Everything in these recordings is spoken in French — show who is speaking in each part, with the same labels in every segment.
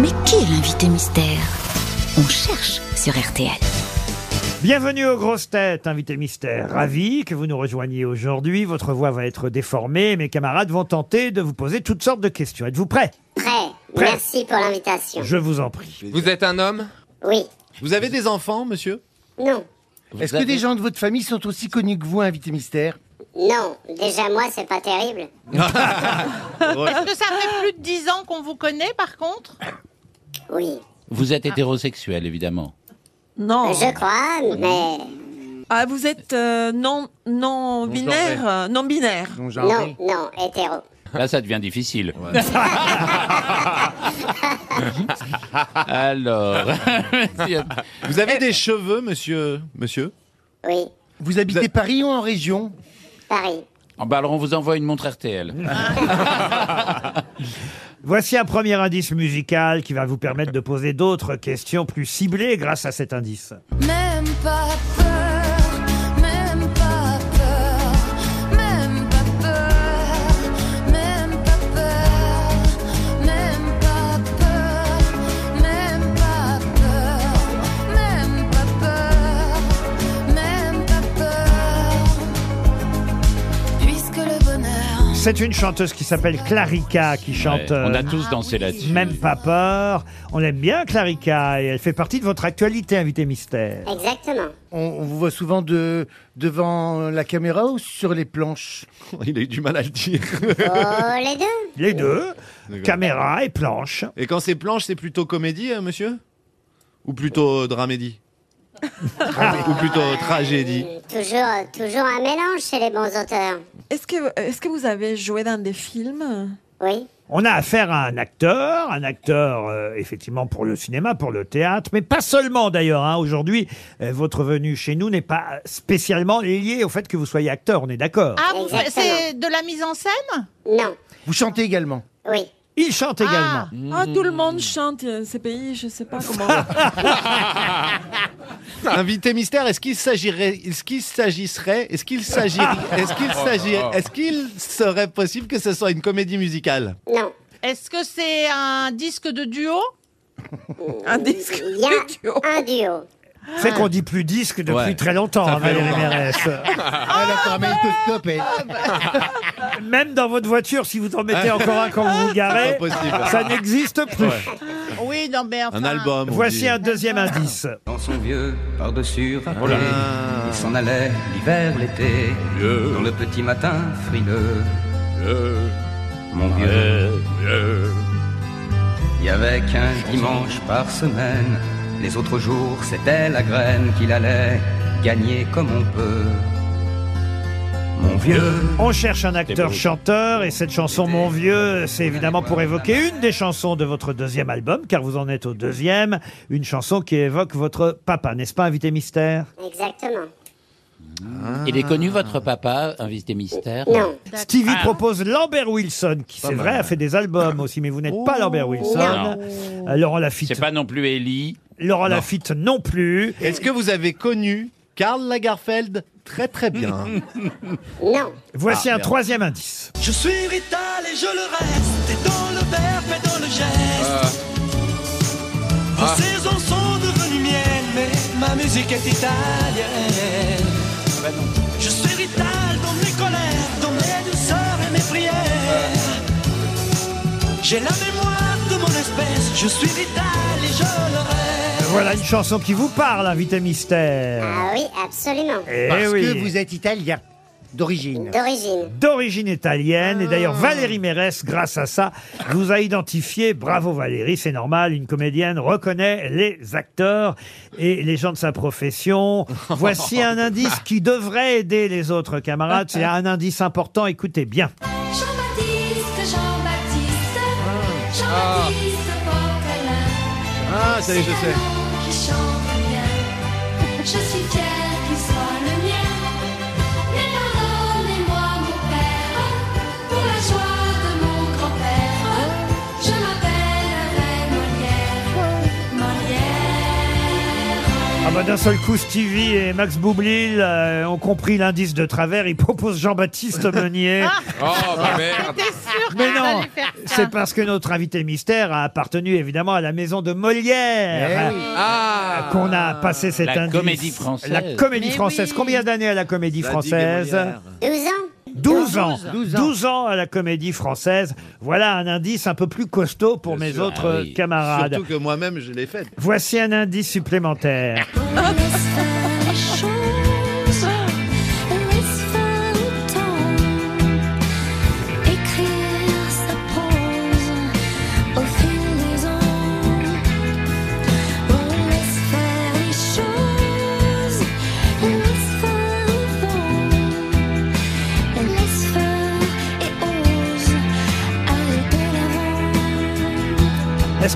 Speaker 1: Mais qui est l'invité mystère? On cherche sur RTL.
Speaker 2: Bienvenue aux grosses têtes, invité mystère. Ravi que vous nous rejoigniez aujourd'hui. Votre voix va être déformée. Mes camarades vont tenter de vous poser toutes sortes de questions. Êtes-vous prêts?
Speaker 3: Prêt.
Speaker 2: Prêt.
Speaker 3: Merci pour l'invitation.
Speaker 2: Je vous en prie.
Speaker 4: Vous êtes un homme?
Speaker 3: Oui.
Speaker 4: Vous avez des enfants, monsieur?
Speaker 3: Non.
Speaker 5: Est-ce que des gens de votre famille sont aussi connus que vous, invité mystère
Speaker 3: Non. Déjà, moi, c'est pas terrible.
Speaker 6: Est-ce que ça fait plus de 10 ans qu'on vous connaît par contre?
Speaker 3: Oui.
Speaker 7: Vous êtes hétérosexuel, évidemment.
Speaker 8: Non.
Speaker 3: Je crois, mais
Speaker 8: Ah, vous êtes euh, non, non binaire, euh, non binaire.
Speaker 5: Non,
Speaker 3: non, non, hétéro.
Speaker 7: Là, ça devient difficile. Alors,
Speaker 4: Vous avez des cheveux, monsieur Monsieur?
Speaker 3: Oui.
Speaker 5: Vous habitez Paris ou en région?
Speaker 3: Paris.
Speaker 7: Oh, bah alors on vous envoie une montre RTL.
Speaker 2: Voici un premier indice musical qui va vous permettre de poser d'autres questions plus ciblées grâce à cet indice. C'est une chanteuse qui s'appelle Clarica qui chante.
Speaker 7: Ouais, on a
Speaker 2: euh,
Speaker 7: tous dansé là-dessus.
Speaker 2: Même pas peur. On aime bien Clarica et elle fait partie de votre actualité, invité mystère.
Speaker 3: Exactement.
Speaker 5: on, on vous voit souvent de, devant la caméra ou sur les planches?
Speaker 4: Il a eu du mal à le dire.
Speaker 3: Oh, les deux.
Speaker 2: Les deux,
Speaker 4: D'accord.
Speaker 2: caméra et planche.
Speaker 4: Et quand c'est planche, c'est plutôt comédie, euh, monsieur? Ou plutôt dramédie? Ou plutôt tragédie?
Speaker 3: Toujours, toujours un mélange chez les bons auteurs.
Speaker 8: Est-ce que, est-ce que vous avez joué dans des films?
Speaker 3: Oui.
Speaker 2: On a affaire à un acteur, un acteur euh, effectivement pour le cinéma, pour le théâtre, mais pas seulement d'ailleurs. hein. Aujourd'hui, euh, votre venue chez nous n'est pas spécialement liée au fait que vous soyez acteur, on est d'accord.
Speaker 6: Ah, vous c'est de la mise en scène?
Speaker 3: Non.
Speaker 5: Vous chantez également?
Speaker 3: Oui.
Speaker 2: Il chante également.
Speaker 8: Ah, tout le monde chante euh, ces pays, je sais pas comment.
Speaker 4: Invité mystère, est-ce qu'il s'agirait, est-ce qu'il s'agisserait, est-ce qu'il s'agirait, est-ce qu'il s'agirait, est-ce qu'il serait possible que ce soit une comédie musicale?
Speaker 3: Non.
Speaker 6: Est-ce que c'est un disque de duo?
Speaker 8: Un disque
Speaker 3: Il y a
Speaker 8: de duo.
Speaker 3: un duo.
Speaker 2: C'est qu'on dit plus disque depuis
Speaker 4: Ouais.
Speaker 2: très longtemps,
Speaker 4: Ça
Speaker 2: hein,
Speaker 4: fait
Speaker 2: Valérie
Speaker 4: longtemps.
Speaker 2: Mérès.
Speaker 5: Elle a magnétoscope, elle.
Speaker 2: Même dans votre voiture, si vous en mettez encore un quand vous vous garez,
Speaker 4: Pas possible.
Speaker 2: ça n'existe plus.
Speaker 6: Oui, non, mais enfin...
Speaker 4: Un album. on
Speaker 2: Voici un deuxième indice.
Speaker 9: Dans son vieux par-dessus râpé, il s'en allait l'hiver, l'été, dans le petit matin frileux. Mon vieux, il y avait qu'un dimanche par semaine, les autres jours c'était la graine qu'il allait gagner comme on peut. Mon vieux,
Speaker 2: On cherche un acteur-chanteur et cette chanson Mon Vieux, c'est évidemment pour évoquer une des chansons de votre deuxième album, car vous en êtes au deuxième, une chanson qui évoque votre papa, n'est-ce pas, invité mystère?
Speaker 3: Exactement.
Speaker 7: Il est connu votre papa, invité mystère?
Speaker 3: Non.
Speaker 2: Stevie propose Lambert Wilson, qui c'est vrai a fait des albums aussi, mais vous n'êtes pas Lambert Wilson.
Speaker 7: Non.
Speaker 2: Euh, Laurent Lafitte,
Speaker 7: C'est pas non plus Ellie.
Speaker 2: Laurent Lafitte non plus.
Speaker 4: Est-ce que vous avez connu Karl Lagerfeld très très bien
Speaker 3: Non.
Speaker 2: Voici
Speaker 4: Ah,
Speaker 2: un
Speaker 4: merde.
Speaker 2: troisième indice.
Speaker 10: Je suis vital et je le reste, et dans le verbe et dans le geste. Vos saisons sont devenues miennes, mais ma musique est italienne. Je suis vital dans mes colères, dans mes douceurs et mes prières. J'ai la mémoire de mon espèce, je suis vital et je le reste.
Speaker 2: Voilà une chanson qui vous parle, invité mystère.
Speaker 3: Ah oui, absolument.
Speaker 2: Eh
Speaker 5: Parce
Speaker 2: oui.
Speaker 5: que vous êtes italien, d'origine.
Speaker 3: D'origine.
Speaker 2: d'origine italienne. Et d'ailleurs,
Speaker 5: Ah.
Speaker 2: Valérie Mérès, grâce à ça, vous a identifié. Bravo Valérie, c'est normal. Une comédienne reconnaît les acteurs et les gens de sa profession. Voici un indice qui devrait aider les autres camarades. C'est un indice important. Écoutez bien.
Speaker 11: Jean-Baptiste, Jean-Baptiste, Jean-Baptiste Poquelin.
Speaker 4: Ah, ça y est, je sais.
Speaker 11: Qui chante bien. Je suis fier
Speaker 2: bah, D'un seul coup, Stevie et Max Boublil euh, ont compris l'indice de travers. Ils proposent Jean-Baptiste Meunier.
Speaker 12: Oh, bah merde.
Speaker 2: Mais non, c'est parce que notre invité mystère a appartenu évidemment à la maison de Molière.
Speaker 5: Eh.
Speaker 12: Ah.
Speaker 2: Qu'on a passé cet
Speaker 7: La
Speaker 2: indice.
Speaker 7: comédie française.
Speaker 2: La comédie
Speaker 6: Mais
Speaker 2: française.
Speaker 6: oui.
Speaker 2: Combien d'années à la comédie française?
Speaker 4: Molière.
Speaker 3: 12 ans
Speaker 2: 12 ans.
Speaker 5: 12
Speaker 2: 12
Speaker 5: ans.
Speaker 2: ans. à la comédie française. Voilà un indice un peu plus costaud pour
Speaker 4: Bien
Speaker 2: mes
Speaker 4: sûr.
Speaker 2: autres
Speaker 7: Ah oui.
Speaker 2: camarades.
Speaker 4: Surtout que moi-même, je l'ai fait.
Speaker 2: Voici un indice supplémentaire.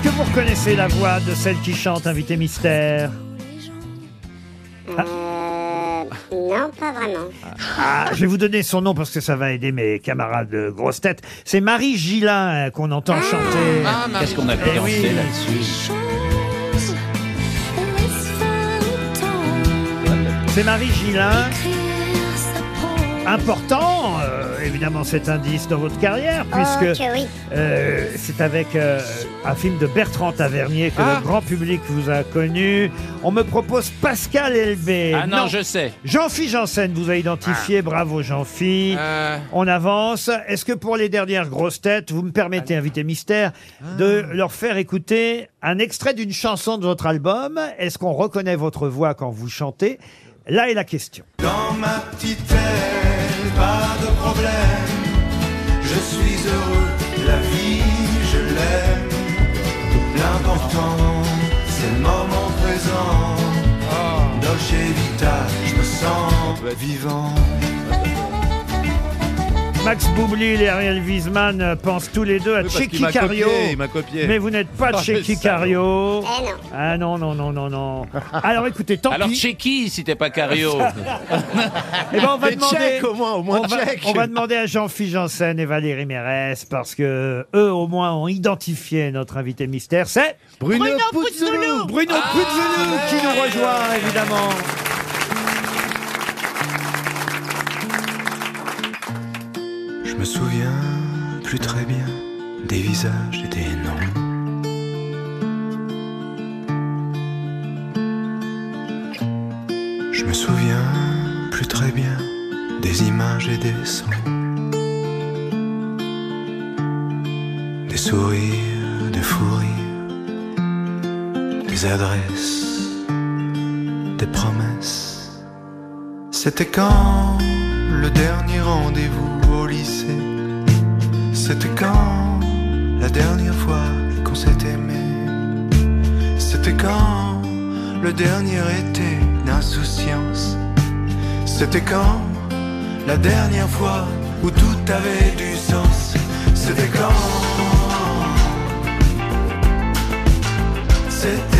Speaker 2: Que vous reconnaissez la voix de celle qui chante Invité Mystère
Speaker 3: Euh. Non, pas vraiment.
Speaker 2: Ah, je vais vous donner son nom parce que ça va aider mes camarades de grosses têtes. C'est Marie Gillin euh, qu'on entend chanter.
Speaker 12: Ah, Marie.
Speaker 7: Qu'est-ce qu'on a pu
Speaker 2: Eh
Speaker 7: là-dessus.
Speaker 2: C'est Marie Gillin. Important, euh, évidemment, cet indice dans votre carrière, puisque
Speaker 3: que oui.
Speaker 2: euh, c'est avec euh, un film de Bertrand Tavernier que
Speaker 12: Ah.
Speaker 2: le grand public vous a connu. On me propose Pascal Elbé.
Speaker 7: Ah non, je sais.
Speaker 2: Jean-Philippe Janssen vous a identifié. Bravo, Jean-Philippe.
Speaker 12: Euh,
Speaker 2: On avance. Est-ce que pour les dernières grosses têtes, vous me permettez, invité mystère, de leur faire écouter un extrait d'une chanson de votre album? Est-ce qu'on reconnaît votre voix quand vous chantez? Là est la question.
Speaker 10: Dans ma petite pas de problème. Je suis heureux, la vie, je l'aime. L'important, c'est le moment présent. Dolce Vita, je me sens vivant.
Speaker 2: Max Boublil et Ariel Wiesman pensent tous les deux à
Speaker 4: Oui, parce qu'il
Speaker 2: Checky
Speaker 4: m'a
Speaker 2: Cario.
Speaker 4: copié, il m'a copié.
Speaker 2: Mais vous n'êtes pas
Speaker 4: Ah, le
Speaker 2: Checky
Speaker 4: salaud.
Speaker 2: Cario.
Speaker 3: Eh.
Speaker 2: Ah non, non, non, non, non. Alors écoutez, tant
Speaker 7: Alors,
Speaker 2: pis.
Speaker 7: chez qui si t'es pas Cario
Speaker 2: Eh ben, on va
Speaker 4: Mais
Speaker 2: demander.
Speaker 4: check, au moins, au moins
Speaker 2: on, va,
Speaker 4: check.
Speaker 2: on va demander à Jean-Philippe Janssen et Valérie Mérès parce que eux au moins ont identifié notre invité mystère. C'est
Speaker 5: Bruno,
Speaker 6: Bruno
Speaker 5: Puzzolo.
Speaker 6: Puzzolo.
Speaker 2: Bruno Puzzolo qui nous rejoint évidemment.
Speaker 10: Je me souviens plus très bien des visages et des noms. Je me souviens plus très bien des images et des sons. Des sourires, des fous rires, des adresses, des promesses. C'était quand le dernier rendez-vous? C'était quand la dernière fois qu'on s'est aimé? C'était quand le dernier été d'insouciance? C'était quand la dernière fois où tout avait du sens? C'était quand? C'était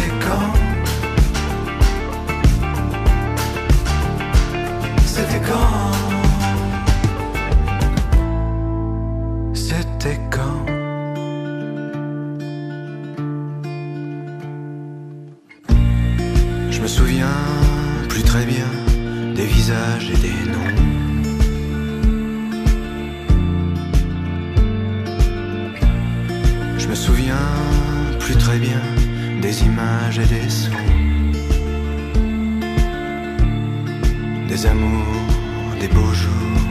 Speaker 10: Des amours, des beaux jours,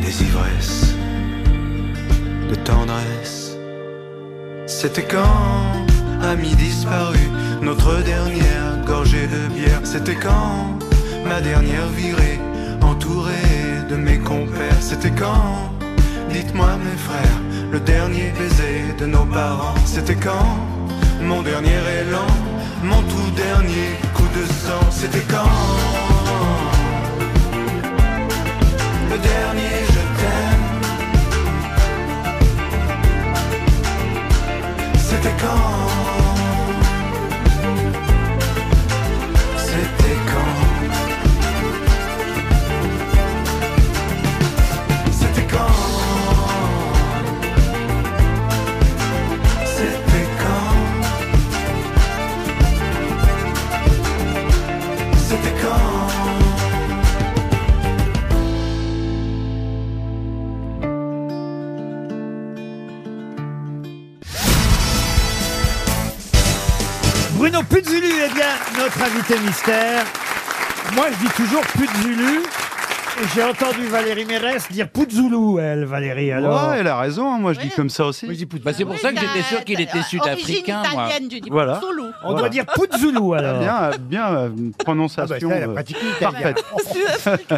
Speaker 10: des ivresses, de tendresse. C'était quand, amis disparus, notre dernière gorgée de bière? C'était quand, ma dernière virée, entourée de mes compères? C'était quand, dites-moi mes frères, le dernier baiser de nos parents? C'était quand, mon dernier élan, mon tout dernier coup de sang? C'était quand, dernier je t'aime. C'était quand
Speaker 2: invité mystère. Moi, je dis toujours Puzulu. Et j'ai entendu Valérie Mérès dire Puzulu, elle, Valérie. Alors,
Speaker 13: Ouais, elle a raison, hein, moi je dis comme ça aussi.
Speaker 7: Bah, c'est pour ça que j'étais sûr qu'il était sud-africain, moi.
Speaker 6: italienne, tu dis
Speaker 13: Voilà.
Speaker 2: On doit dire Puzulu, alors.
Speaker 13: Bien, bien euh, prononciation.
Speaker 5: Ah bah, ça, elle a
Speaker 13: euh,
Speaker 5: pratiqué l'italien.
Speaker 13: parfaite.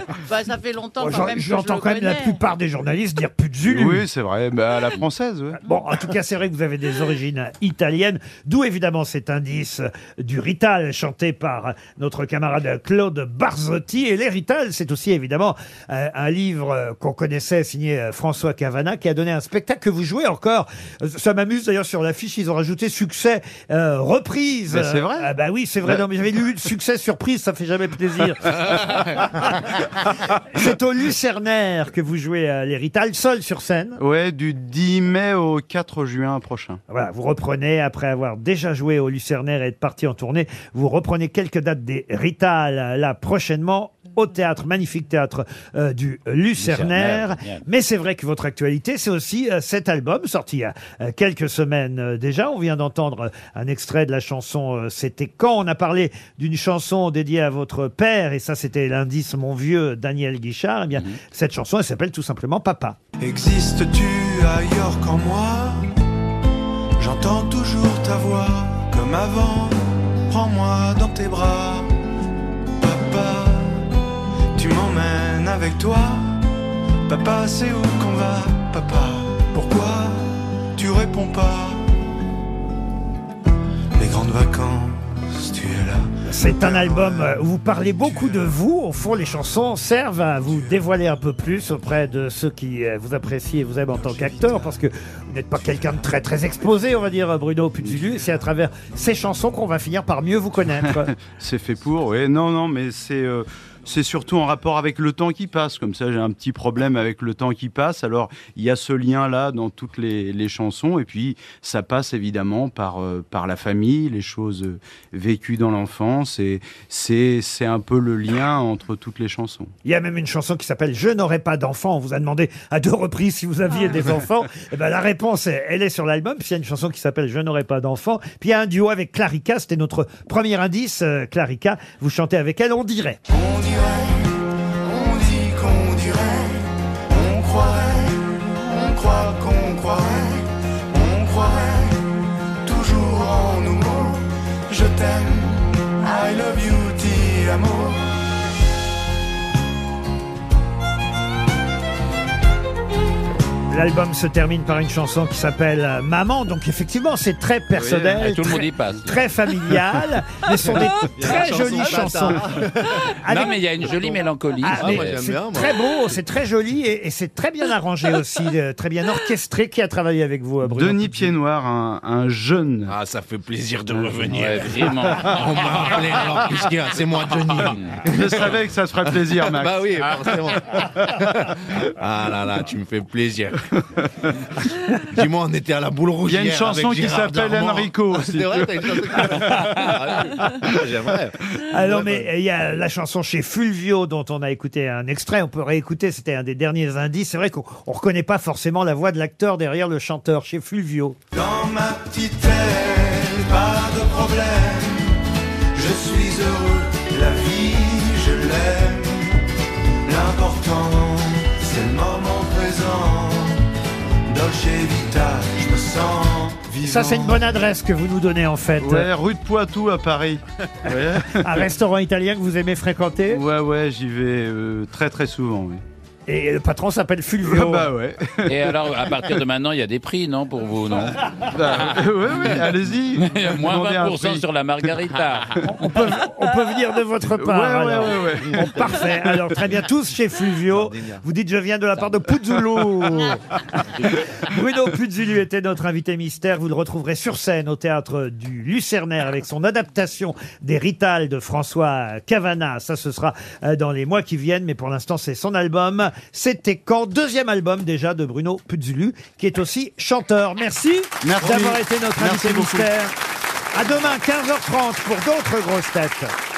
Speaker 6: Bah, ça fait longtemps
Speaker 2: Bon,
Speaker 6: quand même que je
Speaker 2: J'entends
Speaker 6: le
Speaker 2: quand même la
Speaker 6: connais.
Speaker 2: plupart des journalistes dire Puzulu.
Speaker 13: Oui, c'est vrai, bah, à la française. ouais.
Speaker 2: Bon, en tout cas, c'est vrai que vous avez des origines italiennes, d'où évidemment cet indice du Rital chanté par notre camarade Claude Barzotti. Et les Rital, c'est aussi évidemment euh, un livre euh, qu'on connaissait signé euh, François Cavana qui a donné un spectacle que vous jouez encore. Euh, Ça m'amuse d'ailleurs sur l'affiche, ils ont rajouté succès euh, reprise.
Speaker 13: C'est vrai.
Speaker 2: Ah bah oui, c'est vrai.
Speaker 13: Bah-
Speaker 2: Non, mais j'avais lu succès surprise, ça fait jamais plaisir. c'est au Lucernaire que vous jouez euh, les Rital, seul sur scène.
Speaker 13: Ouais, du 10 mai au 4 juin prochain.
Speaker 2: Voilà, vous reprenez, après avoir déjà joué au Lucernaire et être parti en tournée, vous reprenez quelques dates des Rital, là, prochainement, au théâtre, magnifique théâtre euh, du Lucernaire. Mais c'est vrai que votre actualité, c'est aussi euh, cet album, sorti il y a euh, quelques semaines euh, déjà. On vient d'entendre un extrait de la chanson euh, C'était quand? On a parlé d'une chanson dédiée à votre père, et ça, c'était l'indice Mon vieux Daniel Guichard. Eh bien, cette chanson, elle s'appelle tout simplement Papa.
Speaker 10: Existes-tu ailleurs qu'en moi? J'entends toujours ta voix comme avant. Prends-moi dans tes bras, avec toi. Papa, c'est où qu'on va, papa? Pourquoi tu réponds pas? Les grandes vacances, tu es là.
Speaker 2: C'est un album euh, où vous parlez beaucoup de vous. Au fond, les chansons servent à vous dévoiler un peu plus auprès de ceux qui euh, vous apprécient et vous aiment en tant qu'acteur, parce que vous n'êtes pas quelqu'un de très très exposé, on va dire, Bruno Puzulu. C'est à travers ces chansons qu'on va finir par mieux vous connaître.
Speaker 13: C'est fait pour, oui. Non, non, mais c'est euh, c'est surtout en rapport avec le temps qui passe. Comme ça, j'ai un petit problème avec le temps qui passe. Alors, il y a ce lien-là dans toutes les, les chansons. Et puis, ça passe évidemment par, euh, par la famille, les choses euh, vécues dans l'enfance. Et c'est c'est un peu le lien entre toutes les chansons.
Speaker 2: Il y a même une chanson qui s'appelle Je n'aurai pas d'enfants. On vous a demandé à deux reprises si vous aviez des enfants. Et ben, la réponse, est- elle est sur l'album. Puis il y a une chanson qui s'appelle Je n'aurai pas d'enfants. Puis il y a un duo avec Clarica. C'était notre premier indice. euh, Clarica, vous chantez avec elle, on dirait.
Speaker 10: On dirait,
Speaker 2: L'album se termine par une chanson qui s'appelle euh, Maman. Donc effectivement, c'est très personnel,
Speaker 7: Oui, tout le
Speaker 2: très,
Speaker 7: monde y passe.
Speaker 2: très familial, mais ce sont des
Speaker 4: Il y a
Speaker 2: très jolies
Speaker 4: chanson
Speaker 2: chansons. Avec-
Speaker 7: Non, mais il y a une jolie mélancolie.
Speaker 2: Ah,
Speaker 4: Ah,
Speaker 2: mais
Speaker 4: moi, j'aime
Speaker 2: c'est
Speaker 4: bien, moi.
Speaker 2: très beau, c'est très joli et, et c'est très bien arrangé aussi, euh, très bien orchestré. Qui a travaillé avec vous, euh, Bruno
Speaker 13: Denis Pied-Noir, un, un jeune.
Speaker 4: Ah, ça fait plaisir de revenir.
Speaker 7: Ouais, vraiment.
Speaker 4: On m'a appelé alors, qu'est-ce qu'il y a C'est moi, Johnny.
Speaker 13: Je savais que ça se ferait plaisir, Max.
Speaker 4: Bah oui, forcément. Ah là là, tu me fais plaisir. Dis-moi, on était à la boule rouge.
Speaker 13: Il y a une
Speaker 4: hier
Speaker 13: chanson qui s'appelle. Enrico aussi.
Speaker 4: C'est vrai, t'as une chanson qui s'appelle Ah oui. J'aimerais.
Speaker 2: Alors, mais il y a la chanson chez Fulvio dont on a écouté un extrait. On peut réécouter. C'était un des derniers indices. C'est vrai qu'on on reconnaît pas forcément la voix de l'acteur derrière le chanteur chez Fulvio.
Speaker 10: Dans ma petite aile, pas de problème. Je suis heureux, la vie, je l'aime. L'important, c'est le moment
Speaker 2: Ça, c'est une bonne adresse que vous nous donnez en fait.
Speaker 13: Ouais, rue de Poitou à Paris. Ouais.
Speaker 2: Un restaurant italien que vous aimez fréquenter?
Speaker 13: Ouais, ouais, j'y vais euh, très très souvent. Oui.
Speaker 2: Et le patron s'appelle Fulvio.
Speaker 13: bah ouais.
Speaker 7: Et alors, à partir de maintenant, il y a des prix, non, pour vous, non
Speaker 13: Bah, ouais, ouais, allez-y.
Speaker 7: Moins
Speaker 13: Demandez un
Speaker 7: 20%
Speaker 13: prix.
Speaker 7: sur la margarita.
Speaker 2: On peut, on peut venir de votre part.
Speaker 13: Ouais, ouais,
Speaker 2: alors.
Speaker 13: ouais, ouais.
Speaker 2: Bon, parfait. Alors, très bien. Tous chez Fulvio. Vous dites, je viens de la part de Puzzulu. Bruno Puzzulu était notre invité mystère. Vous le retrouverez sur scène au théâtre du Lucernaire avec son adaptation des Rital de François Cavana. Ça, ce sera euh, dans les mois qui viennent. Mais pour l'instant, c'est son album. C'était quand Deuxième album déjà de Bruno Puzzulu, qui est aussi chanteur. Merci,
Speaker 13: Merci.
Speaker 2: d'avoir été notre
Speaker 13: Merci
Speaker 2: invité
Speaker 13: beaucoup.
Speaker 2: mystère. À demain, 15h30 pour d'autres grosses têtes.